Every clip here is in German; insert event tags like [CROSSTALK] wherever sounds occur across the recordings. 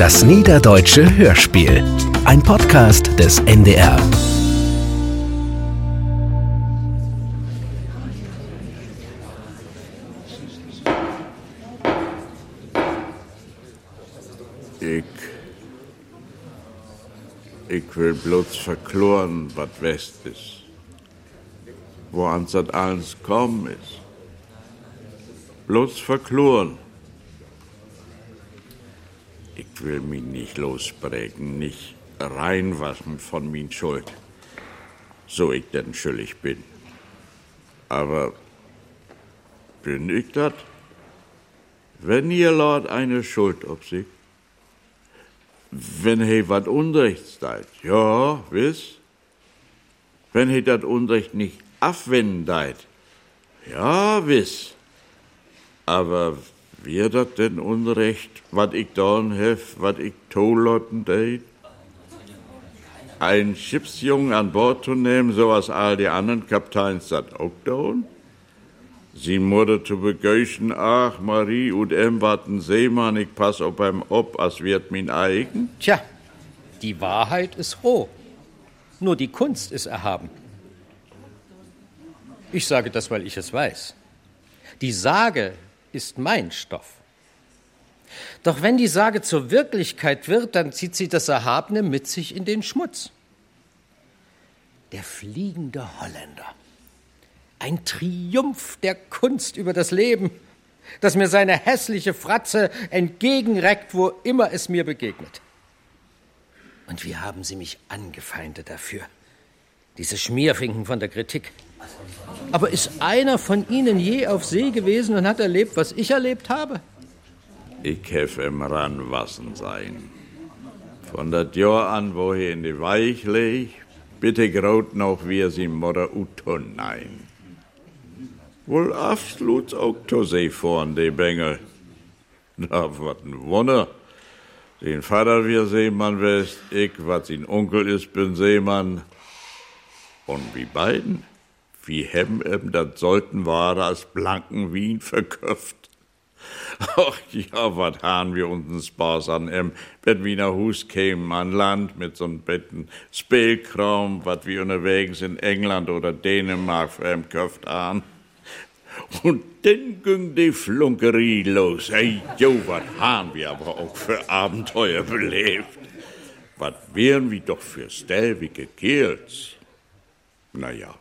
Das Niederdeutsche Hörspiel. Ein Podcast des NDR. Ich. Ich will bloß verkloren, was West ist. Wo ans das alles kommen ist. Bloß verkloren. Ich will mich nicht losprägen, nicht reinwaschen von min Schuld. So ich denn schuldig bin. Aber bin ich das? Wenn ihr Lord eine Schuld auf sich, wenn he wat Unrecht seid, ja, wiss, wenn he dat Unrecht nicht abwenden deit, ja, wiss, aber wir dat denn Unrecht, wat ich dorn hef, wat ich tolotten deit? Ein Schiffsjungen an Bord zu nehmen, so was all die anderen Kapteins dat auch dorn? Sie Mutter zu begeuchen, ach, Marie und em warten Seemann, ich pass auf beim ob, as wird min eigen. Tja, die Wahrheit ist roh. Nur die Kunst ist erhaben. Ich sage das, weil ich es weiß. Die Sage ist mein Stoff. Doch wenn die Sage zur Wirklichkeit wird, dann zieht sie das Erhabene mit sich in den Schmutz. Der fliegende Holländer. Ein Triumph der Kunst über das Leben, das mir seine hässliche Fratze entgegenreckt, wo immer es mir begegnet. Und wie haben sie mich angefeindet dafür? Diese Schmierfinken von der Kritik. Aber ist einer von ihnen je auf See gewesen und hat erlebt, was ich erlebt habe? Ich hef im Ranwassen sein. Von dat Jahr an, wo he in die Weich leg, bitte graut noch wir sie Mutter Uton nein. Wohl absolut auch to See vorn, die Bengel. Na, wat ein Wunder. Den Vater wir Seemann west, ich, wat sein Onkel ist, bin Seemann. Und wie beiden, wie hem em dat sollten Ware als blanken Wien verköpft. Ach ja, wat han wir uns'n Spaß an em, wenn wir nach Hus kämen an Land mit so'n Betten Spielkram, wat wir unterwegs in England oder Dänemark für em köft an. Und dann ging die Flunkerie los. Hey, jo, wat han wir aber auch für Abenteuer belebt. Wat wären wir doch für stelvige Kerls. Na ja.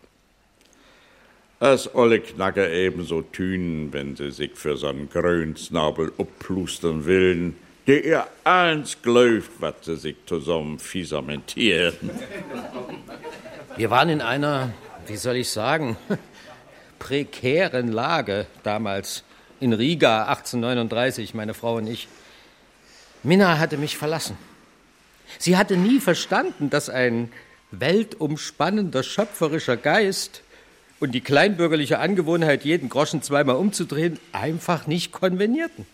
Als alle Knacker ebenso tünen, wenn sie sich für so'n Grönsnabel upplustern willen, der ihr eins glaubt, wat sie sich zusammen fiesamentieren. Wir waren in einer, wie soll ich sagen, [LAUGHS] prekären Lage damals in Riga 1839, meine Frau und ich. Minna hatte mich verlassen. Sie hatte nie verstanden, dass ein weltumspannender schöpferischer Geist und die kleinbürgerliche Angewohnheit, jeden Groschen zweimal umzudrehen, einfach nicht konvenierten.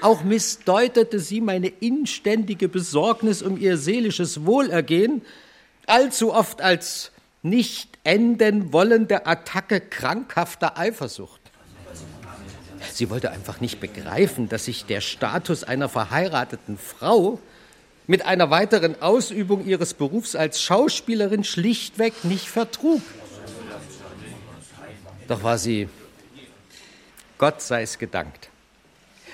Auch missdeutete sie meine inständige Besorgnis um ihr seelisches Wohlergehen allzu oft als nicht enden wollende Attacke krankhafter Eifersucht. Sie wollte einfach nicht begreifen, dass sich der Status einer verheirateten Frau mit einer weiteren Ausübung ihres Berufs als Schauspielerin schlichtweg nicht vertrug. Doch war sie, Gott sei es gedankt,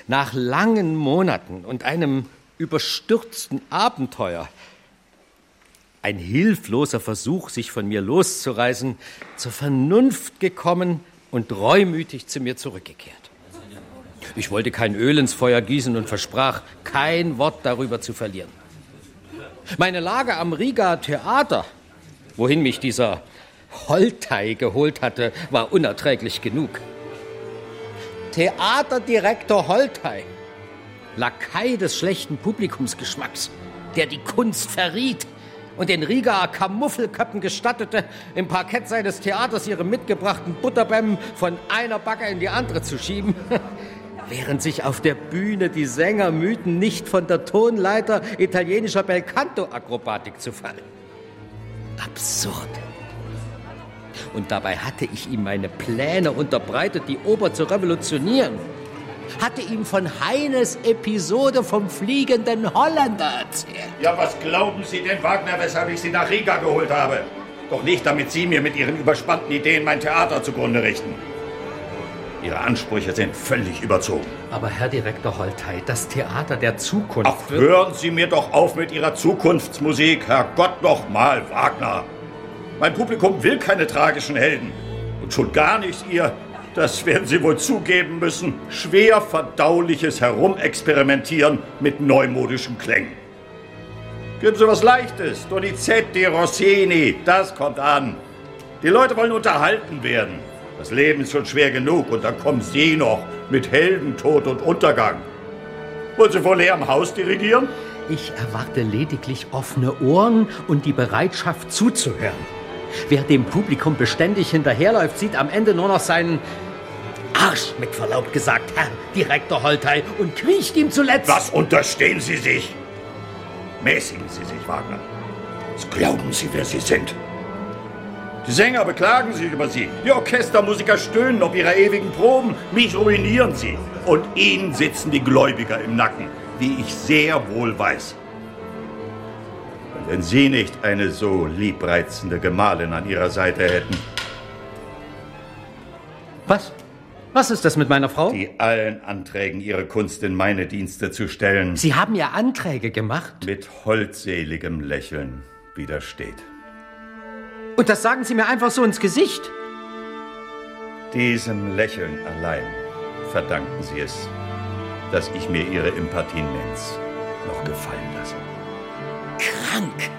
nach langen Monaten und einem überstürzten Abenteuer, ein hilfloser Versuch, sich von mir loszureißen, zur Vernunft gekommen und reumütig zu mir zurückgekehrt. Ich wollte kein Öl ins Feuer gießen und versprach, kein Wort darüber zu verlieren. Meine Lage am Riga Theater, wohin mich dieser Holtei geholt hatte, war unerträglich genug. Theaterdirektor Holtei, Lakai des schlechten Publikumsgeschmacks, der die Kunst verriet und den Rigaer Kamuffelköppen gestattete, im Parkett seines Theaters ihre mitgebrachten Butterbämmen von einer Backe in die andere zu schieben, [LAUGHS] während sich auf der Bühne die Sänger mühten, nicht von der Tonleiter italienischer Belcanto-Akrobatik zu fallen. Absurd. Und dabei hatte ich ihm meine Pläne unterbreitet, die Oper zu revolutionieren. hatte ihm von Heines Episode vom fliegenden Holländer erzählt. Ja, was glauben Sie denn, Wagner, weshalb ich Sie nach Riga geholt habe? Doch nicht, damit Sie mir mit Ihren überspannten Ideen mein Theater zugrunde richten. Ihre Ansprüche sind völlig überzogen. Aber Herr Direktor Holtei, das Theater der Zukunft. Ach, hören Sie mir doch auf mit Ihrer Zukunftsmusik, Herrgott noch mal, Wagner. Mein Publikum will keine tragischen Helden. Und schon gar nicht Ihr, das werden Sie wohl zugeben müssen, schwer verdauliches Herumexperimentieren mit neumodischen Klängen. Geben Sie was Leichtes, Donizetti, Rossini, das kommt an. Die Leute wollen unterhalten werden. Das Leben ist schon schwer genug und dann kommen Sie noch mit Heldentod und Untergang. Wollen Sie wohl eher am Haus dirigieren? Ich erwarte lediglich offene Ohren und die Bereitschaft zuzuhören. Wer dem Publikum beständig hinterherläuft, sieht am Ende nur noch seinen Arsch, mit Verlaub gesagt, Herr Direktor Holtei, und kriecht ihm zuletzt. Was unterstehen Sie sich? Mäßigen Sie sich, Wagner. Was glauben Sie, wer Sie sind? Die Sänger beklagen sich über Sie. Die Orchestermusiker stöhnen ob ihrer ewigen Proben. Mich ruinieren Sie. Und Ihnen sitzen die Gläubiger im Nacken, wie ich sehr wohl weiß. Wenn Sie nicht eine so liebreizende Gemahlin an Ihrer Seite hätten. Was? Was ist das mit meiner Frau? Die allen Anträgen, ihre Kunst in meine Dienste zu stellen. Sie haben ja Anträge gemacht. Mit holdseligem Lächeln widersteht. Und das sagen Sie mir einfach so ins Gesicht? Diesem Lächeln allein verdanken Sie es, dass ich mir Ihre Impertinenz noch gefallen lasse. Krank!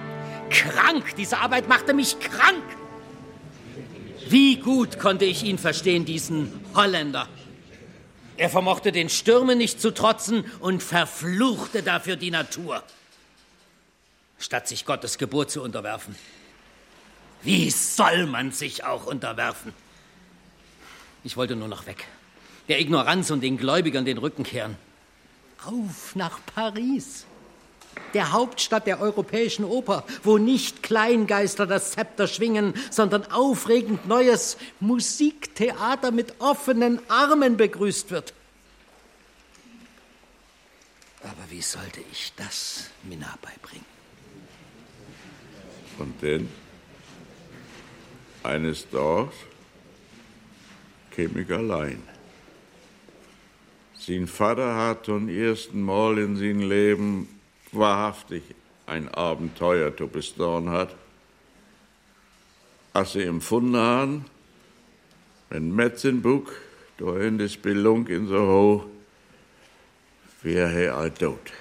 Krank! Diese Arbeit machte mich krank! Wie gut konnte ich ihn verstehen, diesen Holländer. Er vermochte den Stürmen nicht zu trotzen und verfluchte dafür die Natur, statt sich Gottes Geburt zu unterwerfen. Wie soll man sich auch unterwerfen? Ich wollte nur noch weg. Der Ignoranz und den Gläubigern den Rücken kehren. Auf nach Paris, der Hauptstadt der europäischen Oper, wo nicht Kleingeister das Zepter schwingen, sondern aufregend neues Musiktheater mit offenen Armen begrüßt wird. Aber wie sollte ich das Minna beibringen? Und denn eines Tages käme ich allein. Sein Vater hat zum ersten Mal in seinem Leben wahrhaftig ein Abenteuer bestaunen hat. Als sie empfunden haben, wenn Metzenbuck da in die Spelung in so hoch, wäre er all tot.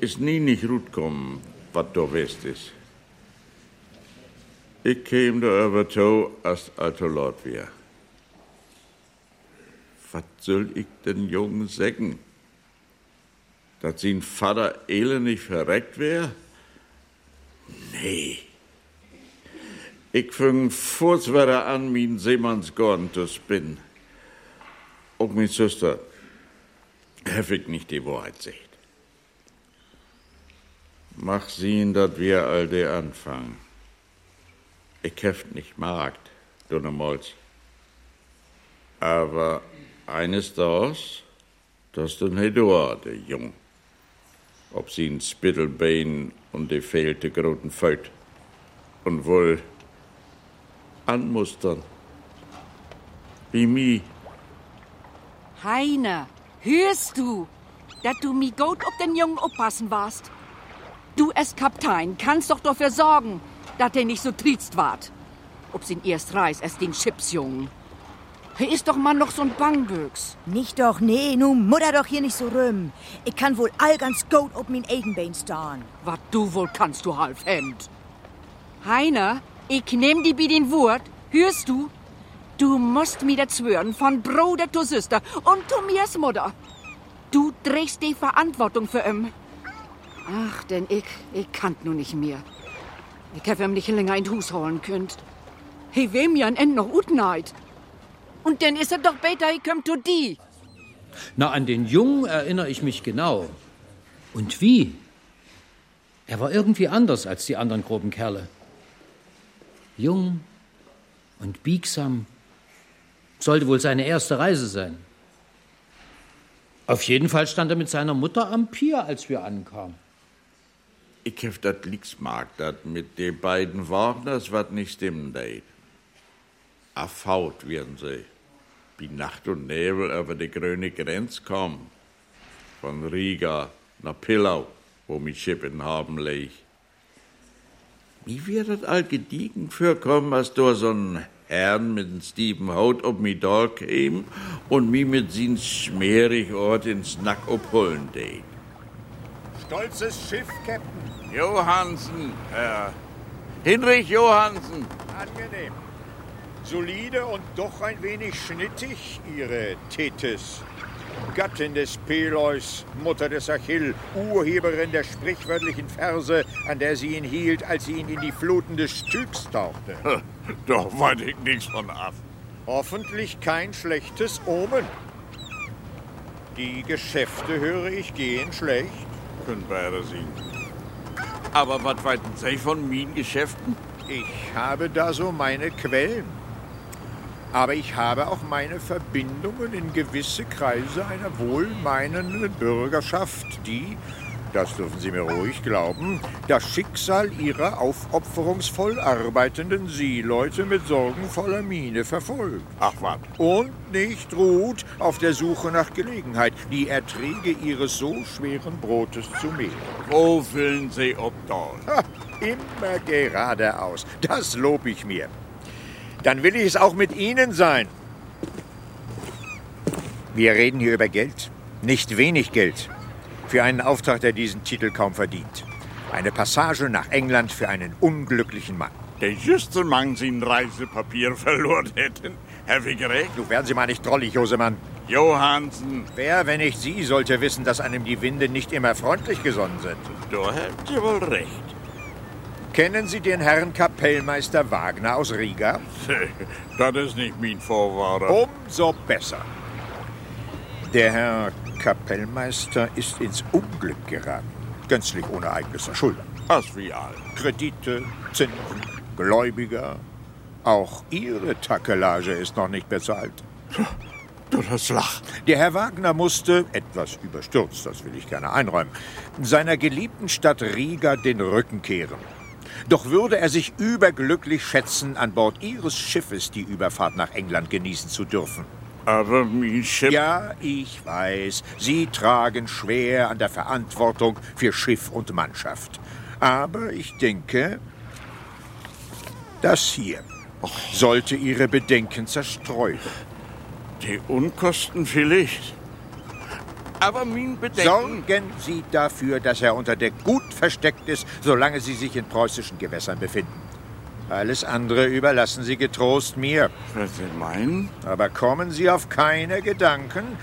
Ist nie nicht gut kommen, was da west ist. Ich käme da über to, als alto Lord wär. Was soll ich den Jungen sagen? Dass sein Vater elend nicht verreckt wär? Nee. Ich fing furzwetter an, min Seemannsgorn zu spinnen. Auch min Schwester hef ich nicht die Wahrheit sagt. Mach sehen, dass wir all de anfangen. Ich heft nicht Markt, dunnemals. Aber eines Tages, das den Hedor, der Jung. Ob sie ein Spittelbein und die fehlte groten Föt. Und wohl anmustern. Wie mi. Heiner, hörst du, dass du mi gut auf den Jungen aufpassen warst? Du als Kaptein kannst doch dafür sorgen, dass er nicht so triezt ward. Ob sin erst reis als den Chipsjungen. Ist doch mal noch so ein Bangböks. Nicht doch, nee, nu mutter doch hier nicht so rum. Ich kann wohl all ganz gut auf mein Eigenbein starren. Was du wohl kannst, du Halfhemd. Heiner, ich nehm die bei den Wort, hörst du? Du musst mir das schwören, von Bruder zu Süster und zu mir's Mutter. Du trägst die Verantwortung für ihn. Ach, denn ich, ich kann nu nicht mehr. Ich hab ihm nicht länger in Hus holen könnt. He wem ja ein End noch utneid. Und dann ist er doch besser, ich komm zu die. Na, an den Jungen erinnere ich mich genau. Und wie? Er war irgendwie anders als die anderen groben Kerle. Jung und biegsam. Sollte wohl seine erste Reise sein. Auf jeden Fall stand er mit seiner Mutter am Pier, als wir ankamen. Ich hef dat nix mag, dat mit den beiden Wagners wat nicht stimmen deit. Erfaut werden sie, wie Nacht und Nebel über die grüne Grenz kommen. Von Riga nach Pillau, wo mich Schippen haben leg. Wie wird das all gediegen vorkommen, als da so ein Herrn mit dem Stephen Haut ob mi da käm und mi mit sin schmierig Ort ins Nack obholen deit. Stolzes Schiff, Captain. Johansen, Herr. Hinrich Johansen. Angenehm. Solide und doch ein wenig schnittig, Ihre Tethys. Gattin des Peleus, Mutter des Achill, Urheberin der sprichwörtlichen Verse, an der sie ihn hielt, als sie ihn in die Fluten des Styx tauchte. Doch weiß ich nichts von ab. Hoffentlich kein schlechtes Omen. Die Geschäfte, höre ich, gehen schlecht. Können beide sehen. Aber was weiten Sie von meinen Geschäften? Ich habe da so meine Quellen. Aber ich habe auch meine Verbindungen in gewisse Kreise einer wohlmeinenden Bürgerschaft, die, das dürfen Sie mir ruhig glauben, das Schicksal ihrer aufopferungsvoll arbeitenden Seeleute mit sorgenvoller Miene verfolgt. Ach was. Und nicht ruht auf der Suche nach Gelegenheit, die Erträge ihres so schweren Brotes zu mehren. Wo willen Sie obdal? Ha, immer geradeaus. Das lob ich mir. Dann will ich es auch mit Ihnen sein. Wir reden hier über Geld. Nicht wenig Geld. Für einen Auftrag, der diesen Titel kaum verdient. Eine Passage nach England für einen unglücklichen Mann. Der juste Mann sein Reisepapier verloren hätten. Herr Wiggerecht? Du werden Sie mal nicht drollig, Josemann. Johansen. Wer, wenn nicht Sie, sollte wissen, dass einem die Winde nicht immer freundlich gesonnen sind. Da habt ihr wohl recht. Kennen Sie den Herrn Kapellmeister Wagner aus Riga? [LAUGHS] Das ist nicht mein Vorwahrer. Umso besser. Der Herr Kapellmeister ist ins Unglück geraten. Gänzlich ohne eigenes Verschulden. Was wie all. Kredite, Zinsen, Gläubiger. Auch Ihre Takelage ist noch nicht bezahlt. [LAUGHS] Du das Lach. Der Herr Wagner musste, etwas überstürzt, das will ich gerne einräumen, seiner geliebten Stadt Riga den Rücken kehren. Doch würde er sich überglücklich schätzen, an Bord Ihres Schiffes die Überfahrt nach England genießen zu dürfen. Aber mein Schiff... Ja, ich weiß, Sie tragen schwer an der Verantwortung für Schiff und Mannschaft. Aber ich denke, das hier sollte Ihre Bedenken zerstreuen. Die Unkosten vielleicht. Aber mein Bedenken... Sorgen Sie dafür, dass er unter Deck gut versteckt ist, solange Sie sich in preußischen Gewässern befinden. Alles andere überlassen Sie getrost mir. Was Sie meinen? Aber kommen Sie auf keine Gedanken,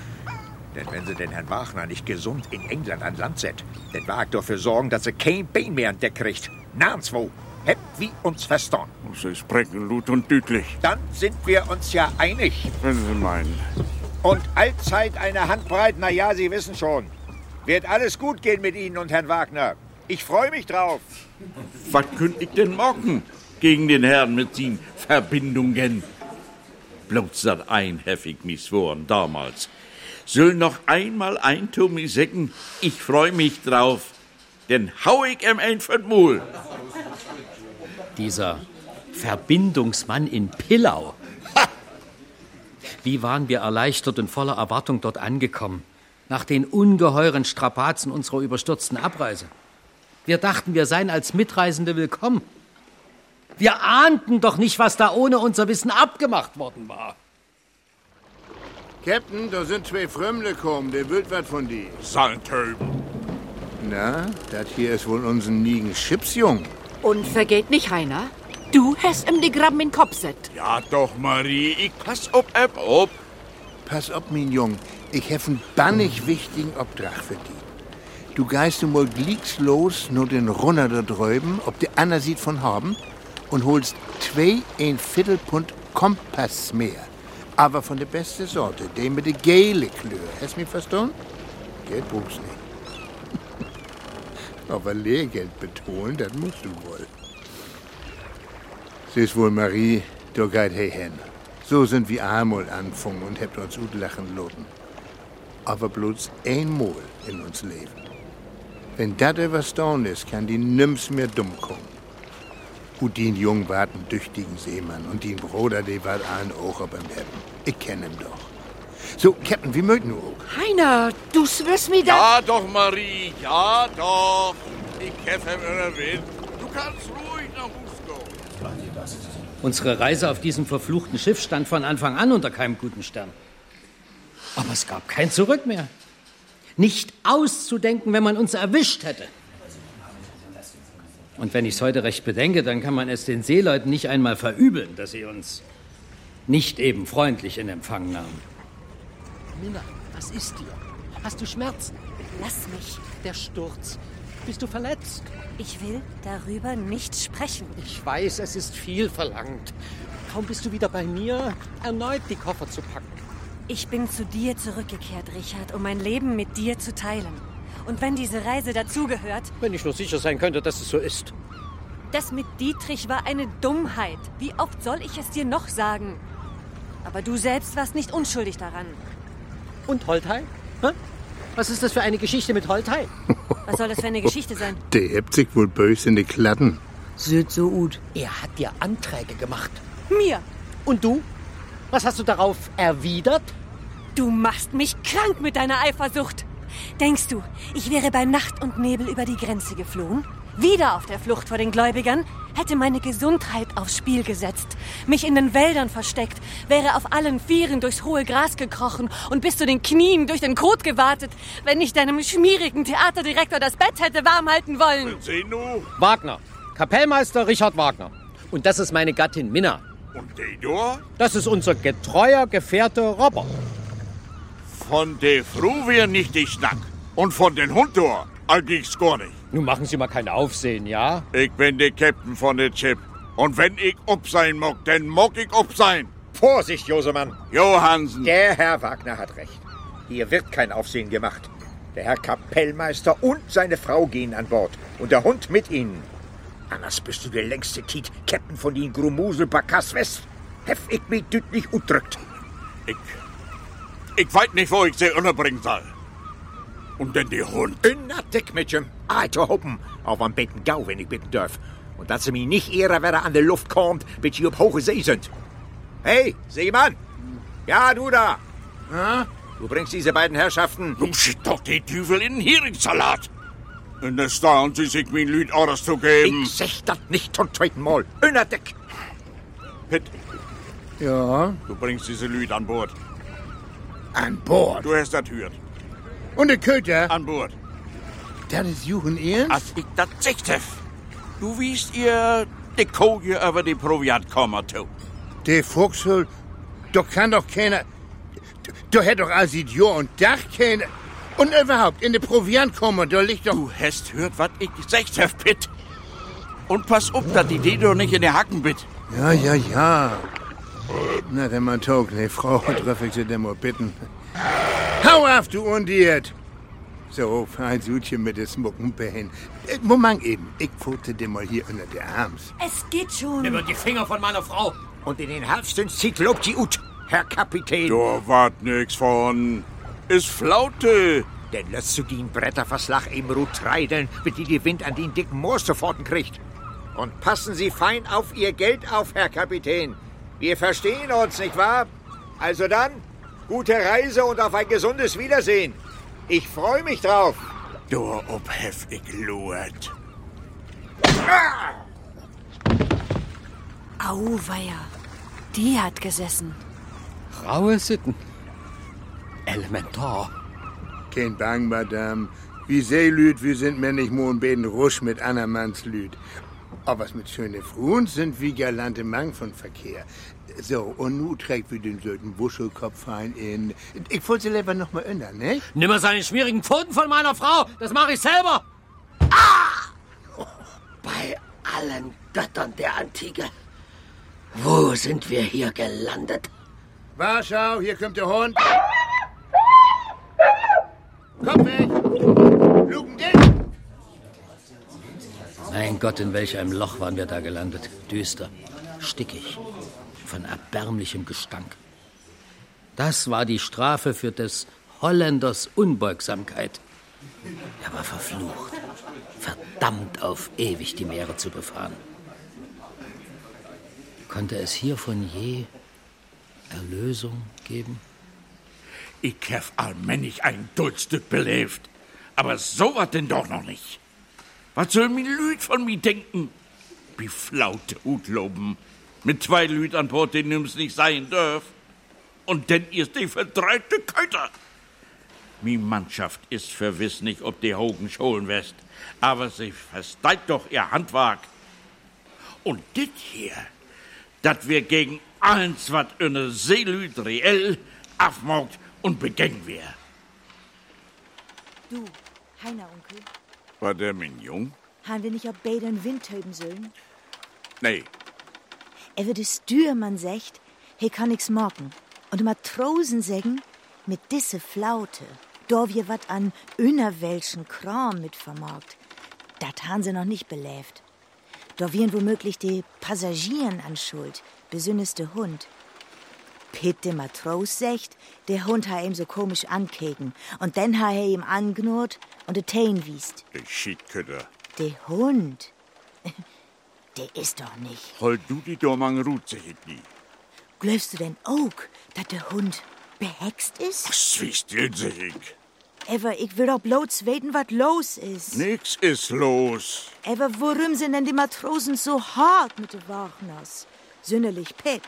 denn wenn Sie den Herrn Wagner nicht gesund in England an Land set, dann wagt dafür sorgen, dass er kein Bein mehr an Deck kriegt. Nirgendwo. Hebt wie uns verstanden. Sie sprechen laut und deutlich. Dann sind wir uns ja einig. Wenn Sie meinen. Und allzeit eine Handbreit, na ja, Sie wissen schon. Wird alles gut gehen mit Ihnen und Herrn Wagner. Ich freue mich drauf. Was könnt ich denn morgen gegen den Herrn mit seinen Verbindungen? Bloß dat ein heftig missworen damals. Soll noch einmal ein Tommy säcken, ich freu mich drauf, denn hau ich ihm ein Mul. Dieser Verbindungsmann in Pillau. Wie waren wir erleichtert und voller Erwartung dort angekommen, nach den ungeheuren Strapazen unserer überstürzten Abreise. Wir dachten, wir seien als Mitreisende willkommen. Wir ahnten doch nicht, was da ohne unser Wissen abgemacht worden war. Captain, da sind zwei Frömmle gekommen, der will was von dir. Saltöben. Na, das hier ist wohl unser nigen Chipsjung. Und vergeht nicht, Heiner, du hast ihm die Graben in den Kopf set. Ja doch, Marie, ich pass ob App ob. Pass auf, mein Jung, ich hef einen bannig wichtigen Obdrach für dich. Du geist du mal glieks los, nur den Runner da drüben, ob der Anna sieht von haben, und holst zwei ein Viertel Pfund Kompass mehr. Aber von der beste Sorte, den mit der gelbe Klöre. Hast mich verstanden? Geld brauchst nicht. [LAUGHS] Aber Lehrgeld betonen, das musst du wohl. Siehst wohl, Marie, du geit hey hen. So sind wir einmal anfangen und habt uns gut lachen loten. aber bloß einmal in uns Leben. Wenn das überstanden ist, kann die nimm's mehr dumm kommen. Und den Jungen war ein tüchtigen Seemann und den Bruder, der war ein auch aber Meppen. Ich kenn ihn doch. So, Captain, wie möchten wir auch? Heiner, du wirst mir da... Ja doch, Marie, ja doch. Ich helfe mir Wind. Du kannst ruhig. Unsere Reise auf diesem verfluchten Schiff stand von Anfang an unter keinem guten Stern. Aber es gab kein Zurück mehr. Nicht auszudenken, wenn man uns erwischt hätte. Und wenn ich es heute recht bedenke, dann kann man es den Seeleuten nicht einmal verübeln, dass sie uns nicht eben freundlich in Empfang nahmen. Minna, was ist dir? Hast du Schmerzen? Lass mich. Der Sturz. Bist du verletzt? Ich will darüber nicht sprechen. Ich weiß, es ist viel verlangt. Kaum bist du wieder bei mir, erneut die Koffer zu packen. Ich bin zu dir zurückgekehrt, Richard, um mein Leben mit dir zu teilen. Und wenn diese Reise dazugehört. Wenn ich nur sicher sein könnte, dass es so ist. Das mit Dietrich war eine Dummheit. Wie oft soll ich es dir noch sagen? Aber du selbst warst nicht unschuldig daran. Und Holtei? Was ist das für eine Geschichte mit Holtei? Was soll das für eine Geschichte sein? Der hebt sich wohl böse in die Klatten. Süd so gut. Er hat dir Anträge gemacht. Mir? Und du? Was hast du darauf erwidert? Du machst mich krank mit deiner Eifersucht. Denkst du, ich wäre bei Nacht und Nebel über die Grenze geflohen? Wieder auf der Flucht vor den Gläubigern? Hätte meine Gesundheit aufs Spiel gesetzt, mich in den Wäldern versteckt, wäre auf allen Vieren durchs hohe Gras gekrochen und bis zu den Knien durch den Kot gewartet, wenn ich deinem schmierigen Theaterdirektor das Bett hätte warm halten wollen. Senu Wagner. Kapellmeister Richard Wagner. Und das ist meine Gattin Minna. und Dedor? Das ist unser getreuer Gefährte Robert. Von der Frau wär nicht die Schnack. Und von den Hund dort, allerdings gar nicht. Nun machen Sie mal kein Aufsehen, ja? Ich bin der Captain von der Chip. Und wenn ich ob sein mag, dann mag ich ob sein. Vorsicht, Josemann. Johansen. Der Herr Wagner hat recht. Hier wird kein Aufsehen gemacht. Der Herr Kapellmeister und seine Frau gehen an Bord. Und der Hund mit ihnen. Anders bist du der längste Tiet, Captain von den Grumusel Bakas West. Hef ich mich dütlich udrückt. Ich. Ich weiß nicht, wo ich sie unterbringen soll. Und denn die Hund. In der Dick mit ihm. Ah, zu hoppen. Auf am Becken Gau, wenn ich bitten darf. Und dass sie mich nicht ehre, wer an der Luft kommt, bis sie auf hohe See sind. Hey, Seemann! Ja, du da! Du bringst diese beiden Herrschaften. Nun schickt doch die Teufel in den Heringssalat. Und da stauen sie sich mein Lüd Orders zu geben. Ich sech das nicht zum zweiten Mal. In der Dick! Pitt, Ja, du bringst diese Lüd an Bord. an Bord. Du hast das hört. Und der Köter, An Bord. das ist Juchen Ernst? Als ich das hef. Du wiest ihr die Koje über die Proviant kommen zu. Der Fuchshul, doch kann doch keiner. Da hätt doch als Jahr und Dach keiner. Und überhaupt, in der Proviant kommen, da liegt doch. Du hast hört, was ich gesagt hef, Pitt. Und pass auf, dass die Dedo nicht in der Hacken bit. Ja, ja, ja. Na, der man tog, ne Frau, [LAUGHS] darf ich sie denn mal bitten. Hau auf, du Undiert! So, fein Sutchen mit des Muckenbein. Äh, Moment eben, ich pfote dir mal hier unter der Arms. Es geht schon. die Finger von meiner Frau. Und in den Herbsten zieht lobt die Ut, Herr Kapitän. Da wart nix von. Ist Flaute. Denn lässt du den Bretterverslag im Rut treideln, mit die die Wind an den dicken Moor sofort kriegt. Und passen Sie fein auf Ihr Geld auf, Herr Kapitän. Wir verstehen uns, nicht wahr? Also dann, gute Reise und auf ein gesundes Wiedersehen. Ich freue mich drauf. Da ob hef ich luert. Auweia. Die hat gesessen. Raue Sitten. Elementar. Kein Bang, Madame. Wie Seelüd, wir sind männlich mohn beten Rusch mit Annermanns Lüd. Aber was mit schöne Frauen sind wie galante Mang von Verkehr. So, und nu trägt wir den söten Wuschelkopf ein in... Ich wollte sie lieber noch mal ändern, ne? Nimm mal seine schmierigen Pfoten von meiner Frau. Das mache ich selber. Bei allen Göttern der Antike. Wo sind wir hier gelandet? Warschau, hier kommt der Hund. Komm weg! Luken! Mein Gott, in welch einem Loch waren wir da gelandet. Düster, stickig, von erbärmlichem Gestank. Das war die Strafe für des Holländers Unbeugsamkeit. Er war verflucht, verdammt auf ewig die Meere zu befahren. Konnte es hiervon je Erlösung geben? Ich hab allmählich ein Duldstück belebt. Aber so was denn doch noch nicht. Was soll mir Lüd von mir denken? Wie flaute Utloben. Mit zwei Lüd an Bord, den nimm's nicht sein dürf. Und denn ihr die verdreite Köter. Mi Mannschaft ist verwiss nicht, ob die Hogen scholen west. Aber sie versteht doch ihr Handwerk. Und dit hier, dat wir gegen alles, wat eine Seelüd reell afmogt und begängen wir. Du, Heiner, Onkel, War der Mignon? haben wir nicht auf Bädern Wind töben sollen? Nee, Er würde Stürmann secht, he kann nix morgen. Und Matrosen sägen, mit disse Flaute, da wir wat an innerwelschen Kram mit vermorgt. Dat han sie noch nicht beläft. Da wären womöglich die Passagieren an Schuld, besünneste Hund. Pitt de Matros secht, der Hund ha ihm so komisch ankeken. Und dann ha er ihm angnurrt und de Teen wiest. der Schiedkötter. Der Hund, der ist doch nicht. Hol du die Dormang Rut, sag ich nie. Glaubst du denn auch, dass der Hund behext ist? Still, sag ich. Aber ich will doch bloß weten, was los ist. Nix ist los. Aber warum sind denn die Matrosen so hart mit den Wagners? Sünderlich Pet.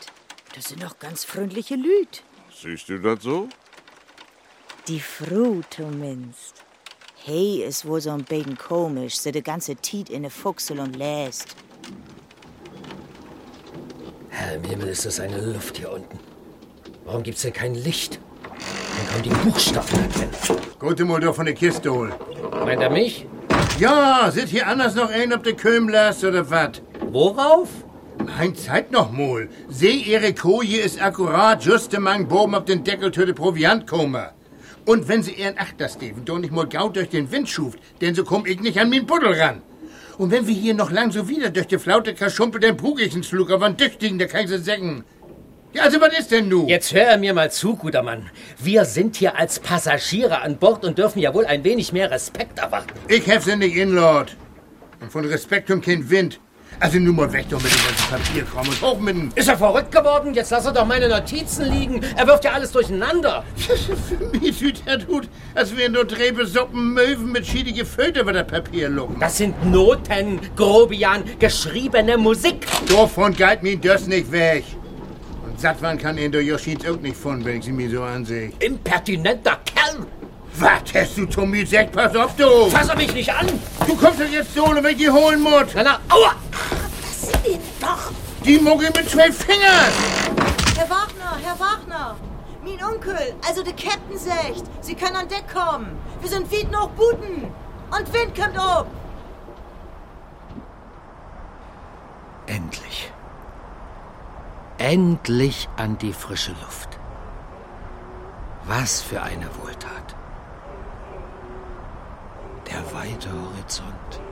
Das sind doch ganz freundliche Lüd. Siehst du das so? Die Frau zumindest. Hey, ist wohl so ein bisschen komisch, so de ganze Tiet in de Fuchsel und läst. Herr im Himmel, ist das eine Luft hier unten. Warum gibt's denn kein Licht? Man kann die Buchstaben erkennen. Gute mal doch von der Kiste holen. Meint er mich? Ja, sit hier anders noch ein, ob der Köhm lasst oder wat? Worauf? Mein Zeit noch mal. Seh, ihre Koje ist akkurat just am Mang Boben auf den Deckel für de Proviant komme. Und wenn sie ihren Achter, Steven, doch nicht mal gaut durch den Wind schuft, denn so komm ich nicht an min Buddel ran. Und wenn wir hier noch lang so wieder durch die Flaute kaschumpel, dann prug ich ins Flug, aber Düchtigen, der kann sie sägen. Ja, also was ist denn nu? Jetzt hör er mir mal zu, guter Mann. Wir sind hier als Passagiere an Bord und dürfen ja wohl ein wenig mehr Respekt erwarten. Ich hef sie nicht in, Lord. Und von Respekt um kein Wind. Also nun mal weg doch mit dem ganzen Papierkram und hoch mit dem... Ist er verrückt geworden? Jetzt lass er doch meine Notizen liegen. Er wirft ja alles durcheinander. [LAUGHS] Für mich sieht er tut, als wären nur Drebesuppen Möwen mit schiedige Föte über das Papier lucken. Das sind Noten, Grobian, geschriebene Musik. Davon geht mir das nicht weg. Und Sattwan kann ihn durch Joschins auch nicht von, wenn ich sie mir so ansehe. Impertinenter Kerl. Was hast du mir gesagt? Pass auf, du! Fass er mich nicht an. Du kommst doch jetzt so, wenn ich die holen muss. Na, na, aua. Die Mucke mit zwei Fingern. Herr Wagner, Herr Wagner! Mein Onkel, also der Captain sagt, Sie können an Deck kommen. Wir sind weit noch Buten. Und Wind kommt ob. Endlich. Endlich an die frische Luft. Was für eine Wohltat. Der weite Horizont.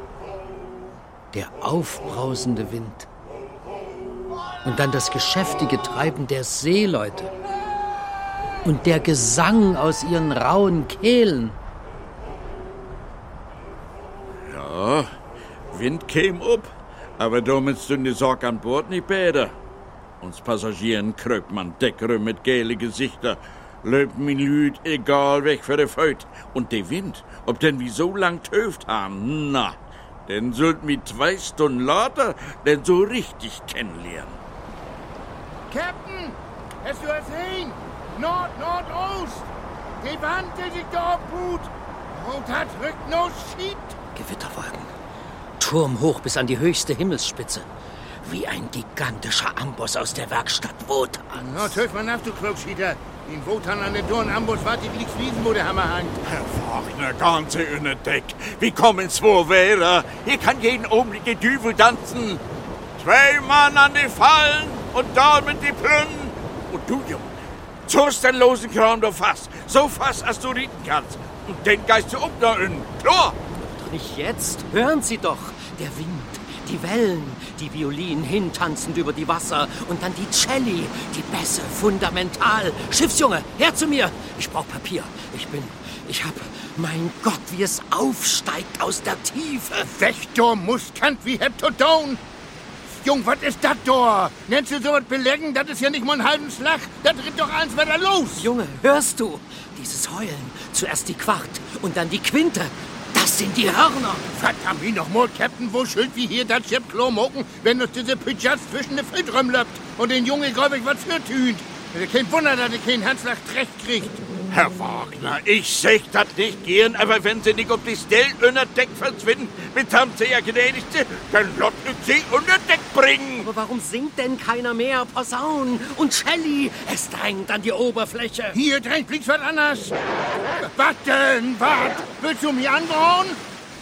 Der aufbrausende Wind. Und dann das geschäftige Treiben der Seeleute. Und der Gesang aus ihren rauen Kehlen. Ja, Wind käm up, aber damit die Sorg an Bord nicht besser. Uns Passagieren kröpt man Deckere mit gele Gesichter, löbt min Lüd egal weg für de Feut. Und der Wind, ob denn wie so lang töft haben, na, denn sollt mi zwei Stunden later denn so richtig kennenlernen. Captain, hast du es hin? Nord, Nordost. Die Wand, die sich da abhut. Und hat rückt no. Gewitterwolken. Turmhoch bis an die höchste Himmelsspitze. Wie ein gigantischer Amboss aus der Werkstatt Wotan. Na, töf man auf, du Klugschieter. In Wotan an den Dorn Ambus wartet liegt's Wiesen, wo der Hammer hangt. Herr Wagner, ganze in Deck. Wie kommen's wohl wäre? Hier kann jeden Augenblick die Düvel tanzen. Zwei Mann an die Fallen und da mit die Plünnen. Und du, Junge, zust den losen Kram doch fast. So fast, als du rieten kannst. Und den geist du um da innen. Klar. Doch nicht jetzt. Hören Sie doch. Der Wind, Die Wellen, die Violinen hintanzend über die Wasser und dann die Celli, die Bässe, fundamental. Schiffsjunge, her zu mir. Ich brauch Papier. Ich bin, ich hab, mein Gott, wie es aufsteigt aus der Tiefe. Wächter Muskant wie Heptodon. Jung, was ist das da? Nennst du sowas belegen? Das ist ja nicht mal ein halben Schlag. Da tritt doch eins wieder los. Junge, hörst du? Dieses Heulen. Zuerst die Quart und dann die Quinte. Das sind die Hörner. Verdammt mich noch mal, Captain, wo schuld wie hier das Schiff Klo moken, wenn uns diese Pitchers zwischen den Filtröm löppt und den Junge, glaub ich, was für tünt. Kein Wunder, dass er keinen Handschlag recht kriegt. Herr Wagner, ich sech das nicht gern, aber wenn Sie nicht auf die Stelle unter Deck verschwinden, mit haben Sie ja gnädigt, dann lotten Sie unter Deck bringen. Aber warum singt denn keiner mehr Posaun und Celli? Es drängt an die Oberfläche. Hier drängt links was anders. Was denn? Was? Willst du mich androhen?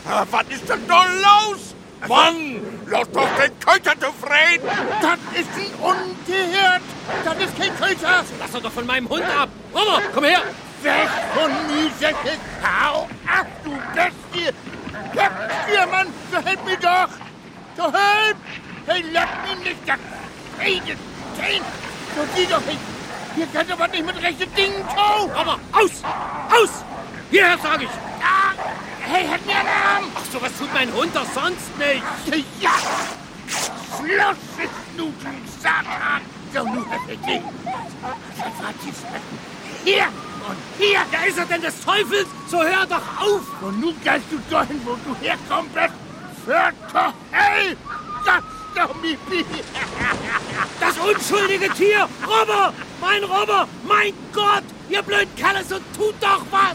Ah, was ist denn da los? Mann, lass doch den Köter zufrieden! Das ist ein Ungehört! Das ist kein Köter! Lass doch von meinem Hund ab! Robber, komm her! Weg von mir, Säcke! Hau ab, du Bestie! Kapitän, Mann! So help mir doch! So help! Hey, lass mich nicht! Das Frieden! So geh doch nicht! Hier kann was nicht mit rechten Dingen tun! Aber aus! Aus! Hierher, sag ich! Ah, hey, hat mir einen Arm! Ach, sowas tut mein Hund doch sonst nicht! Ja! Schluss ist nun, Satan! So, nun er dich! Hier und hier! Da ist er denn des Teufels! So hör doch auf! Und nun gehst du dahin, wo du herkommst! Zur Hölle! Das! [LAUGHS] Das unschuldige Tier! Robber! Mein Robber! Mein Gott! Ihr blöden Kerle, so tut doch was!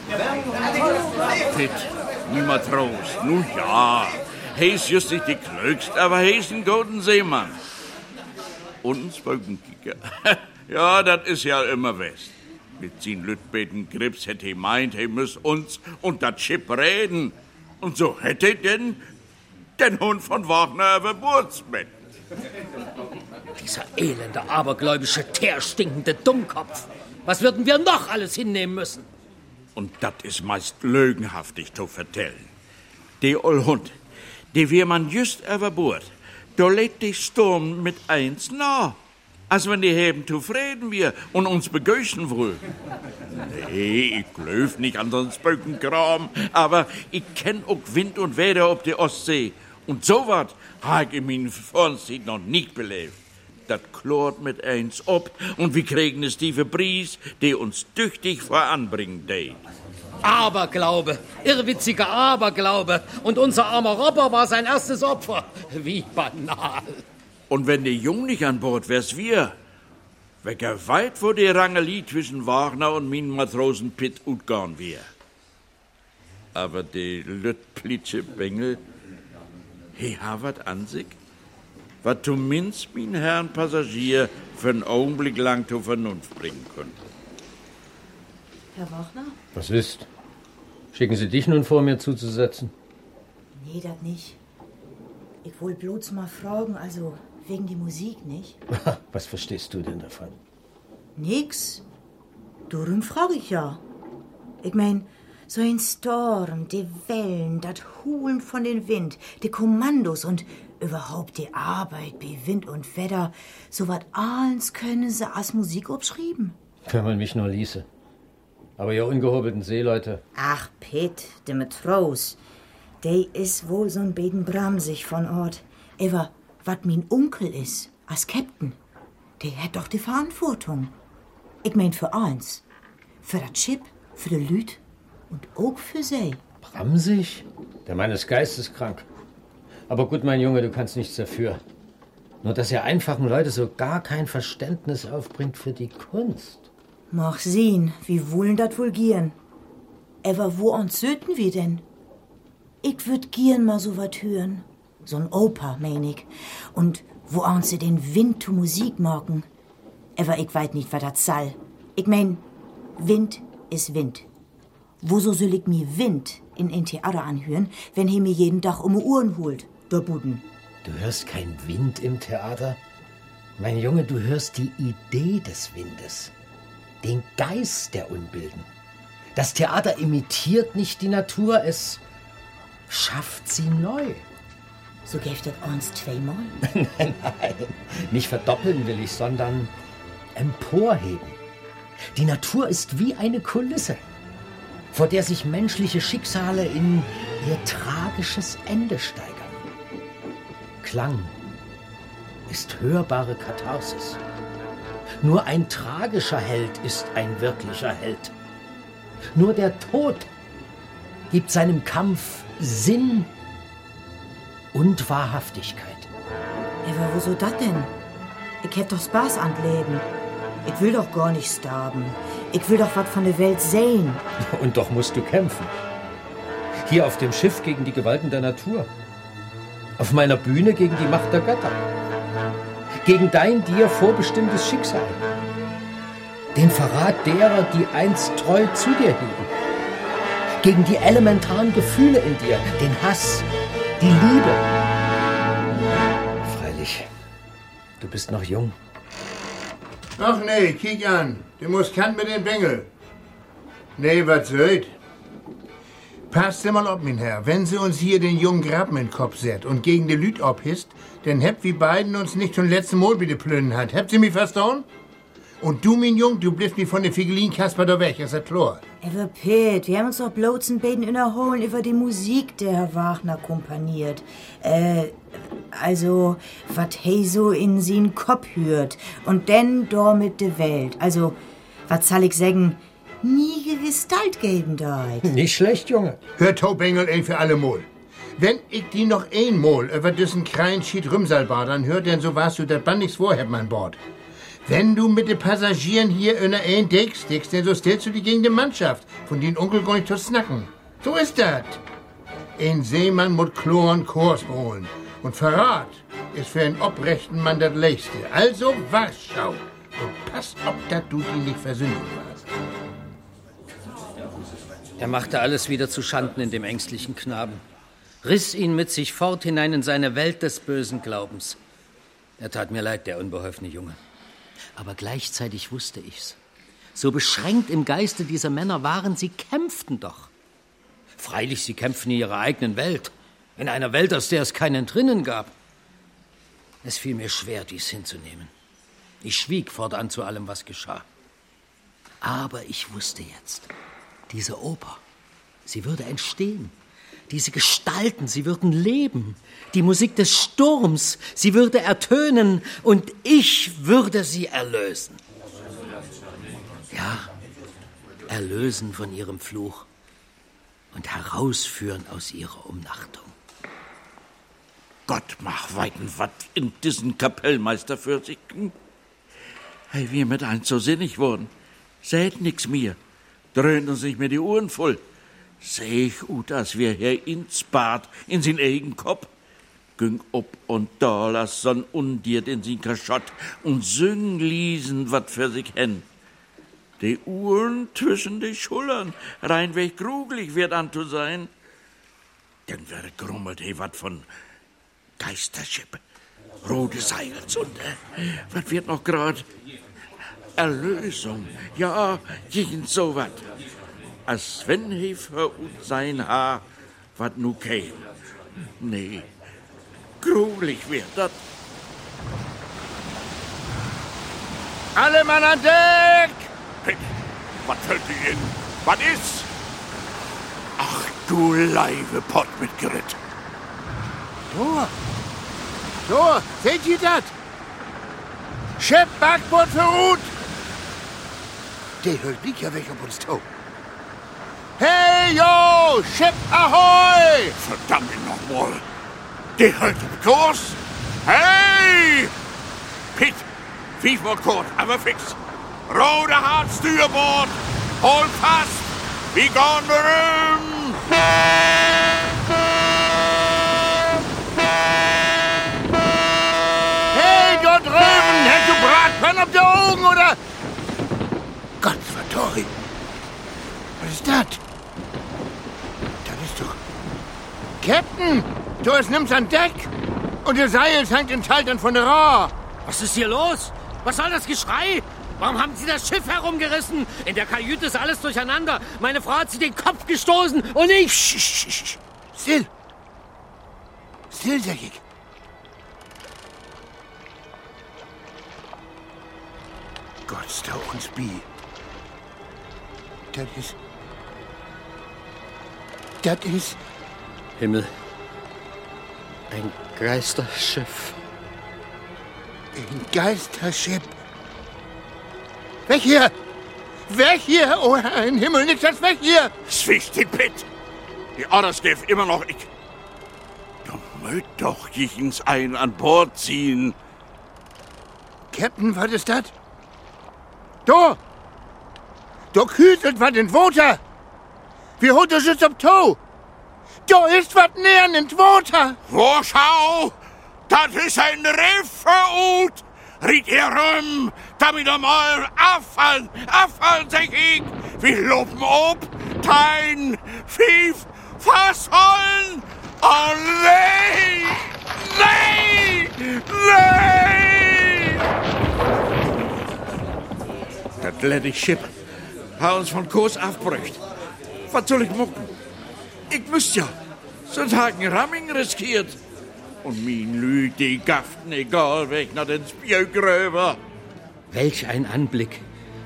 Pitt, niemand Trost. Nun ja, he ist just nicht die klügst, aber he ist ein guten Seemann. Und ein Spökenkicker. [LAUGHS] ja, das ist ja immer West. Mit sin Lütbeten Grips hätte he meint, he müss uns und das Schiff reden. Und so hätte denn den Hund von Wagner mit. Dieser elende, abergläubische, teerstinkende Dummkopf. Was würden wir noch alles hinnehmen müssen? Und das ist meist lügenhaftig zu vertellen. Die Hund, die wir man just überbord, da lädt die Sturm mit eins nah. Als wenn die Heben zufrieden wir und uns begöschen wohl. Nee, ich glaub nicht an so'n Spökenkram, aber ich kenn auch Wind und Wetter auf der Ostsee. Und so wat hab ich in meinen Vorzeit noch nicht belebt. Das klort mit eins ob und wir kriegen es tiefe Bries, die uns tüchtig voranbringen de. Aberglaube, irrwitziger Aberglaube. Und unser armer Robber war sein erstes Opfer. Wie banal. Und wenn der Jung nicht an Bord wär's wir, wecker weit wo die Rangelie zwischen Wagner und meinen Matrosen Pitt utgarn wär. Aber die Lüttplitsche Bengel, he ha wat an sich, wat zumindest min Herrn Passagier für einen Augenblick lang zur Vernunft bringen könnte. Herr Wachner? Was ist? Schicken Sie dich nun vor, mir zuzusetzen? Nee, das nicht. Ich wohl bloß mal fragen, also wegen die Musik, nicht? [LAUGHS] Was verstehst du denn davon? Nix. Darum frag ich ja. Ich mein, so ein Storm, die Wellen, das Hulen von den Wind, die Kommandos und überhaupt die Arbeit bei Wind und Wetter, so wat allens können sie als Musik abschrieben. Wenn man mich nur ließe. Aber ihr ungehobelten Seeleute, Ach, Pitt, der Matros, der is wohl so'n beten bramsig von Ort. Aber wat min Onkel is, als Captain, der hat doch die Verantwortung. Ich mein für eins. Für das Schiff, für die Lüt und auch für sie. Bramsig? Der Mann ist geisteskrank. Aber gut, mein Junge, du kannst nichts dafür. Nur, dass ihr einfachen Leute so gar kein Verständnis aufbringt für die Kunst. Mach sehen, wie wollen dat wohl gieren? Aber wo uns söten wir denn? Ich würd gern mal so wat hören. So'n Oper, mein ich. Und wo uns sie den Wind zu Musik morgen. Aber ich weiß nicht, was dat soll. Ich mein, Wind ist Wind. Woso soll ich mir Wind in ein Theater anhören, wenn he mir jeden Tag um Uhren holt, der Buden? Du hörst kein Wind im Theater? Mein Junge, du hörst die Idee des Windes. Den Geist der Unbilden. Das Theater imitiert nicht die Natur, es schafft sie neu. So gäft das uns zweimal? [LAUGHS] Nein, nicht verdoppeln will ich, sondern emporheben. Die Natur ist wie eine Kulisse, vor der sich menschliche Schicksale in ihr tragisches Ende steigern. Klang ist hörbare Katharsis. Nur ein tragischer Held ist ein wirklicher Held. Nur der Tod gibt seinem Kampf Sinn und Wahrhaftigkeit. Aber wieso das denn? Ich hätt doch Spaß an Leben. Ich will doch gar nicht sterben. Ich will doch was von der Welt sehen. [LAUGHS] Und doch musst du kämpfen. Hier auf dem Schiff gegen die Gewalten der Natur. Auf meiner Bühne gegen die Macht der Götter. Gegen dein dir vorbestimmtes Schicksal. Den Verrat derer, die einst treu zu dir hielten. Gegen die elementaren Gefühle in dir. Den Hass, die Liebe. Freilich, du bist noch jung. Ach nee, kiek an. Du musst kant mit den Bengel. Nee, was soll? Passt dir mal ob, mein Herr. Wenn sie uns hier den jungen Graben in den Kopf set und gegen die Lüt abhisst, dann hebt wie beiden uns nicht schon letzten Mal wieder plönen hat. Habt ihr mich verstanden? Und du, mein Jung, du bliffst mich von der Figelin Kasper da weg, ist das klar? Aber Pitt, wir haben uns doch bloß ein bisschen unterholen über die Musik, der Herr Wagner komponiert. Äh, also, wat he so in sin Kopf hört. Und denn da mit de Welt. Also, wat soll ich sagen, nie Gestalt geben deit. [LAUGHS] Nicht schlecht, Junge. Hör Taubengel ein für alle Mol. Wenn ich die noch einmal über diesen kleinen Schied Rümsalbadern hör, denn so warst du das Band nichts vorhab, mein Bord. Wenn du mit den Passagieren hier in der ein deckst, deckst, denn so stellst du die gegen die Mannschaft, von den Onkel gar nicht zu snacken. So ist das. Ein Seemann muss Chloren Kurs holen. Und Verrat ist für einen obrechten Mann das Leichte. Also Warschau. Und pass auf, dass du die nicht versündigen warst. Er machte alles wieder zu Schanden in dem ängstlichen Knaben, riss ihn mit sich fort hinein in seine Welt des bösen Glaubens. Er tat mir leid, der unbeholfene Junge. Aber gleichzeitig wusste ich's. So beschränkt im Geiste dieser Männer waren sie, kämpften doch. Freilich, sie kämpften in ihrer eigenen Welt, in einer Welt, aus der es kein Entrinnen gab. Es fiel mir schwer, dies hinzunehmen. Ich schwieg fortan zu allem, was geschah. Aber ich wusste jetzt, diese Oper, sie würde entstehen. Diese Gestalten, sie würden leben. Die Musik des Sturms, sie würde ertönen und ich würde sie erlösen. Ja, erlösen von ihrem Fluch und herausführen aus ihrer Umnachtung. Gott mach weiten wat in diesen Kapellmeister für sich. Hey, wir mit eins so sinnig worden. Seht nix mir. Dröhnt uns nicht mehr die Uhren voll. Seh ich als wir hier ins Bad, in sin eigen Kopf. Güng ob und da, lass son undiert in sin Kaschott und süng liesen wat für sich hen. Die Uhren zwischen die Schullern, reinweg grugelig wird an zu sein. Dann wird grummelt he wat von Geisterschippe, rote Seilzunde. Was wird noch grad? Erlösung, ja, jeden so wat. Als wenn he für uns sein Haar wat nu käm. Nee, gruselig wird dat. Alle Mann an Deck! Pitt, was fällt dir in? Was ist? Ach, du Leibe Pott mit Grit. So, so, seht ihr das? Schiff Backbord für Ruth! Der hört nicht ja weg auf uns tau. Hey, yo! Schiff Ahoi! Verdammt nochmal. Im Kurs. Hey! Pitt, fief mal kurz, aber fix. Rote Hart Steuerbord. Hol fast. Wie gone berühmt. Hey, dort drüben! Hast du Bratpfanne auf der Augen, oder? Gott verdorri! Was ist das? Das ist doch... Captain! Du es nimmst an Deck und ihr Seil hängt in Schaltern von der Rohr. Was ist hier los? Was soll das Geschrei? Warum haben Sie das Schiff herumgerissen? In der Kajüte ist alles durcheinander. Meine Frau hat sie den Kopf gestoßen und ich... Sch, Still. Still, sag ich. Gott, da uns bi. Das ist... Das ist... Himmel. Ein Geisterschiff. Ein Geisterschiff. Weg hier! Weg hier! Oh Herr im Himmel, nicht das weg hier! Swicht den Pitt! Die Orders gäf immer noch ich. Du mögt doch jichens ein an Bord ziehen. Captain, was ist das? Da! Da kütet was in Water! Wir holt uns jetzt ab Tau! Da ist was näher in Water! Wo schau! Das ist ein Riff verut! Riet ihr rum, damit er mal abfallen, abfallen, sag ich! Wir loben ob, kein Pfiff, Fassollen! Oh nee! Nee! Nee! Das lette Schiff hat uns von Kurs abbrücht. Was soll ich mucken? Ich wüsst ja, so Hagen Ramming riskiert. Und min Lüd, die gaften egal weg nach den Spiergröber. Welch ein Anblick.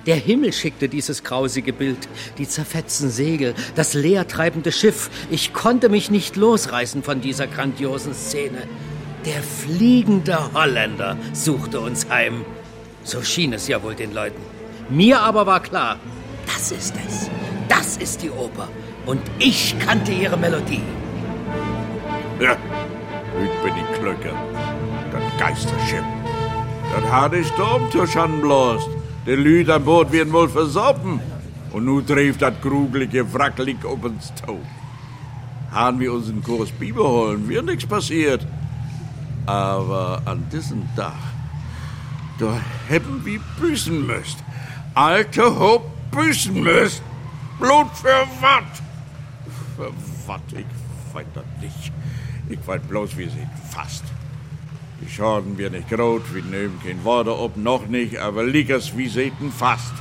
Der Himmel schickte dieses grausige Bild, die zerfetzten Segel, das leertreibende Schiff. Ich konnte mich nicht losreißen von dieser grandiosen Szene. Der fliegende Holländer suchte uns heim. So schien es ja wohl den Leuten. Mir aber war klar, das ist es. Das ist die Oper. Und ich kannte ihre Melodie. Ja, ich bin die Klöcke. Das Geisterschiff. Das hat die Sturmtusch anblost. Die Lüd an Bord werden wohl versoppen. Und nu trifft das grugelige Wracklig ob uns Tau. Haben wir unseren Kurs beibehalten, wird nichts passiert. Aber an diesem Dach, da hätten wir büßen müsst. Alte Hope büßen müsst. Blut für wat? Wat? Ich weiß das nicht. Ich weiß bloß, wir sind fast. Die Schaden wir nicht groß, wir nehmen kein Worte ob, noch nicht, aber liegers wie seten fast.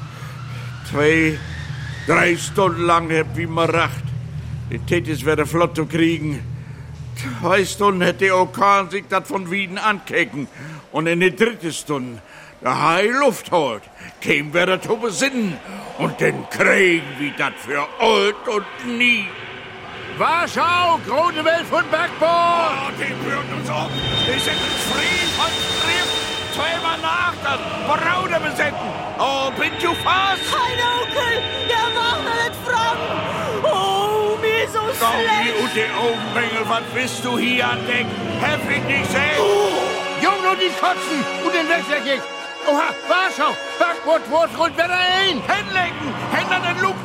Zwei, drei Stunden lang hab wie mir racht. Die Tätis werden flott zu kriegen. Zwei Stunden hätte der Orkan sich das von Wieden ankecken. Und in die dritte Stunde, der Hai Luft holt, käm wir zu besinnen. Und den kriegen wir das für alt und nie. Warschau, große Welt von Backbord! Oh, die bürgen uns um. Die sind uns frei von Schrift. Zweimal nach dann. Braude besetzen. Oh, bin du fast? Mein Onkel, der war nicht fromm. Oh, mir so Doch, wie schlecht. und die Augenbengel, was bist du hier an Deck? Hab ich nicht sehen? Jung und die Kotzen und den Wechsel Oha, Warschau, Backbord, Wurst, rund wieder ein! Hinlegen! Hände an den Lupendeckel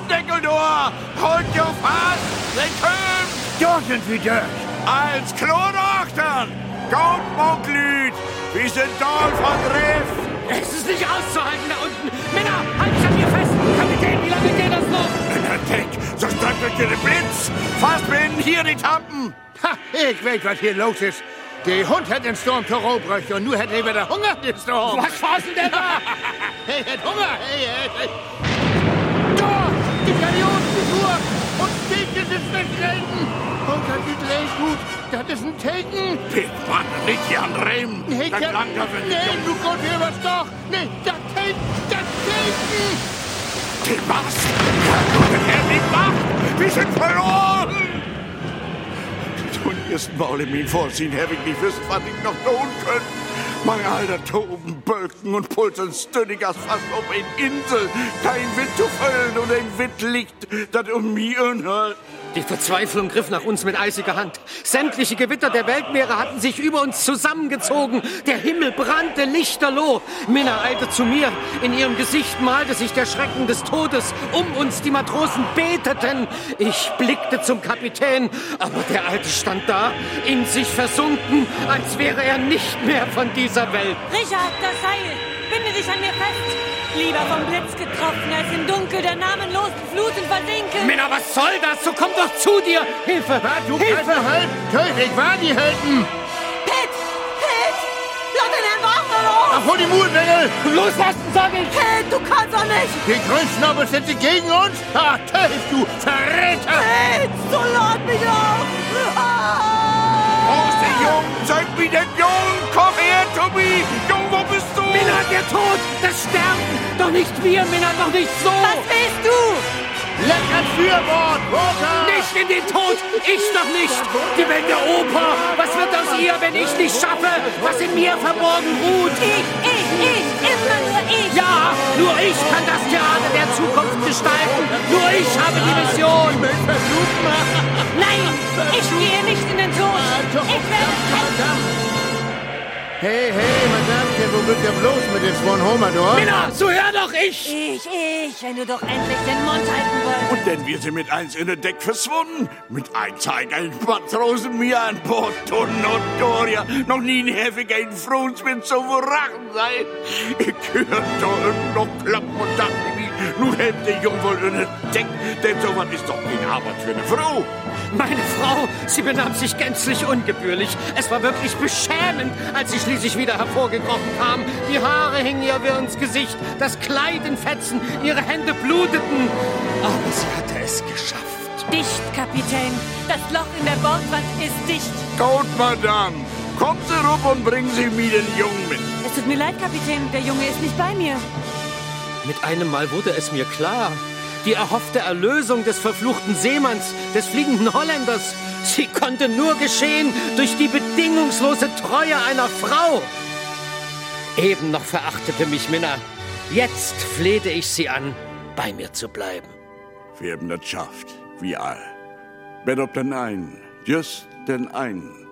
durch! Holt ihr fast! Den Köm! Da sind wir durch! Als Klodochtern! Goldmonklüt! Wir sind doll von Riff! Es ist nicht auszuhalten da unten. Männer, haltet an mir fest. Kapitän, wie lange geht das noch? In der Deck, so streitet ihr den Blitz! Fast binden hier die Tampen! Ha, ich weiß, was hier los ist. Der Hund hat den Sturm zurückgebracht und nur hat er wieder Hunger, den Sturm. Was war's denn da? [LAUGHS] Hey, hat Hunger, hey, hey, hey. Da, die Galionsfigur und Taken ist wegrennen. Und das ist gleich gut. Das ist ein Taken. Pick, Mann, nicht hier an Rehm! Nee, wenn ich nee, du Gott, hier was doch. Nee, das Taken, das Taken. Den Mast! Gott, er die Macht! Wir sind verloren! Zum ersten Mal in mir Vorsehen habe ich nicht wissen, was ich noch tun könnte. Mein alter Toben, Bölken und Pulsen stündig als fast auf eine Insel. Kein Wind zu füllen und ein Wind liegt, das um mich unhört. Die Verzweiflung griff nach uns mit eisiger Hand. Sämtliche Gewitter der Weltmeere hatten sich über uns zusammengezogen. Der Himmel brannte lichterloh. Minna eilte zu mir. In ihrem Gesicht malte sich der Schrecken des Todes. Um uns die Matrosen beteten. Ich blickte zum Kapitän, aber der Alte stand da, in sich versunken, als wäre er nicht mehr von dieser Welt. Richard, das Seil. Binde dich an mir fest. Lieber vom Blitz getroffen, als im Dunkel der namenlosen Fluten versinken. Minna, was soll das? So komm doch zu dir! Hilfe! Du Hilfe! Teufel, war die helfen. Pitt! Pitt! Lass den Waffen los! Ach, hol die Mutbengel. Loslassen, sag ich! Pitt, du kannst doch nicht! Die Grünschnabel sind sie gegen uns. Ah, Teufel, du Verräter. Pitt, so lad mich auf! Ah! Ist der Jung? Zeig mir den Jungen! Komm her, Tobi! Du? Minna, der Tod! Das sterben! Doch nicht wir, Männer, doch nicht so! Was willst du? Leck ein Fürbord, Roter! Nicht in den Tod! Ich doch nicht! Die Welt der Oper! Was wird aus ihr, wenn ich nicht schaffe, was in mir verborgen ruht? Ich, ich, ich, immer nur ich! Ja, nur ich kann das Theater der Zukunft gestalten! Nur ich habe die Mission! Nein, ich gehe nicht in den Tod! Ich werde kämpfen! Hey, hey, Madame, wo wird der bloß mit den zwei Homer dort? Männer, so hör doch ich! Ich, ich, wenn du doch endlich den Mund halten wolltest. Und denn wir sind mit eins in der Deck verschwunden. Mit ein Zeig, ein Matrosen, mir ein Tonnen und Doria. Noch nie ein Hefig, ein Fruns mit so verrachen sein. Ich hör unten noch klappen und dachte mir, nun hält der Jung wohl in der Deck, denn so was ist doch keine Arbeit für eine Frau. Meine Frau, sie benahm sich gänzlich ungebührlich. Es war wirklich beschämend, als sie schließlich wieder hervorgekrochen kam. Die Haare hingen ihr wie ins Gesicht, das Kleid in Fetzen, ihre Hände bluteten. Aber sie hatte es geschafft. Dicht, Kapitän. Das Loch in der Bordwand ist dicht. Gut, Madame. Kommen Sie rup und bringen Sie mir den Jungen mit. Es tut mir leid, Kapitän. Der Junge ist nicht bei mir. Mit einem Mal wurde es mir klar. Die erhoffte Erlösung des verfluchten Seemanns, des fliegenden Holländers, sie konnte nur geschehen durch die bedingungslose Treue einer Frau. Eben noch verachtete mich Minna. Jetzt flehte ich sie an, bei mir zu bleiben. Wir haben das schafft, wie all. Bet ob den einen, just den einen.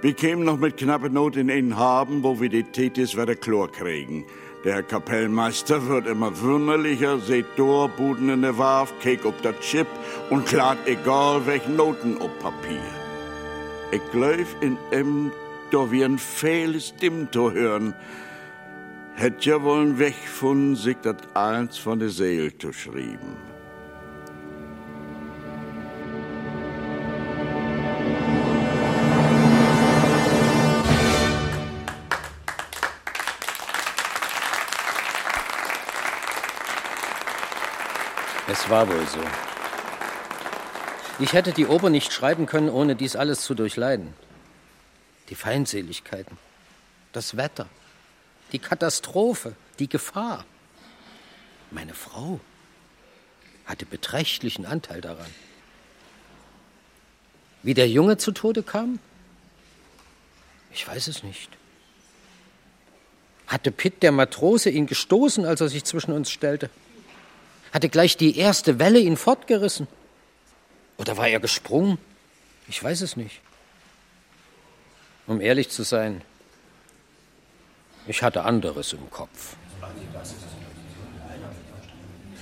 Wir kämen noch mit knapper Not in einen Haben, wo wir die Thetis wieder Chlor kriegen. Der Kapellmeister wird immer wunderlicher, seht door, Buden in der Warf, keek op dat Chip und klart egal welch Noten op Papier. Ich glaub in em, do wir ein fehles Dimm to hören, hätt ja wollen weg von sich dat eins von der Seele zu schrieben. War wohl so. Ich hätte die Oper nicht schreiben können, ohne dies alles zu durchleiden. Die Feindseligkeiten, das Wetter, die Katastrophe, die Gefahr. Meine Frau hatte beträchtlichen Anteil daran. Wie der Junge zu Tode kam? Ich weiß es nicht. Hatte Pitt, der Matrose, ihn gestoßen, als er sich zwischen uns stellte? Hatte gleich die erste Welle ihn fortgerissen? Oder war er gesprungen? Ich weiß es nicht. Um ehrlich zu sein, ich hatte anderes im Kopf.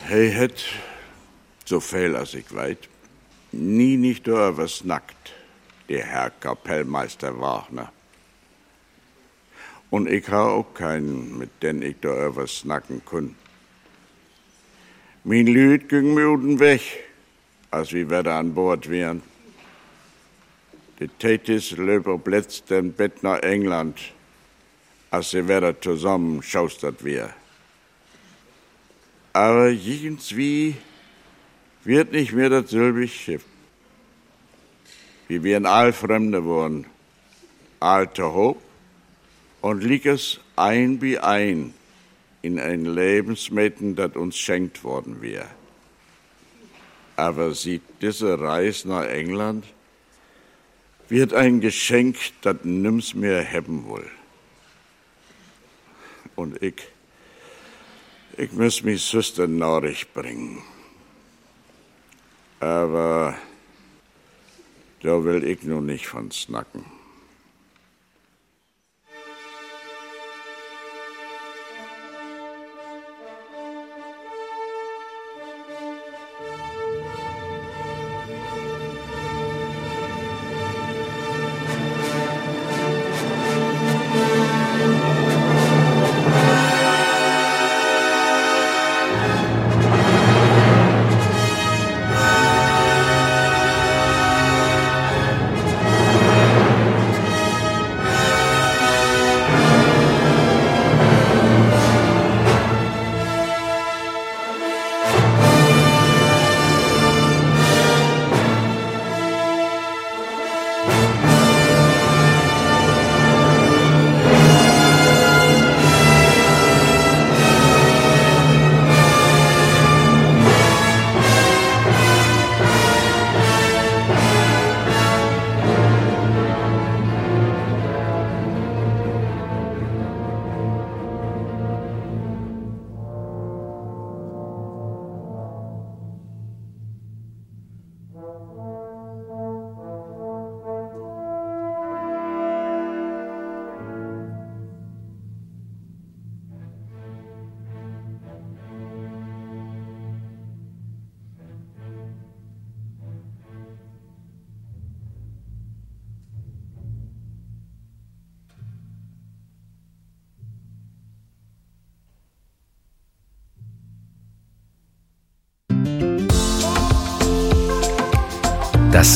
Hij het, so viel als ich weit, nie nicht door was nackt, der Herr Kapellmeister Wagner. Und ich ha auch keinen, mit den ich da was snacken kun. Mein Lüd ging unten weg, als wir wieder an Bord wären. Die Thetis löper blitzt den Bett nach England, als sie wieder zusammen schaustert wir. Aber irgendwie wird nicht mehr das selbe Schiff. Wir wären all Fremde worden, alte Hob, und lieg es ein wie ein in ein Lebensmittel, das uns schenkt worden wäre. Aber sieht diese Reise nach England, wird ein Geschenk, das nimm's mir haben will. Und ich, ich muss mich Süster Norich bringen. Aber da will ich nun nicht von snacken.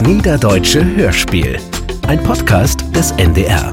Niederdeutsche Hörspiel. Ein Podcast des NDR.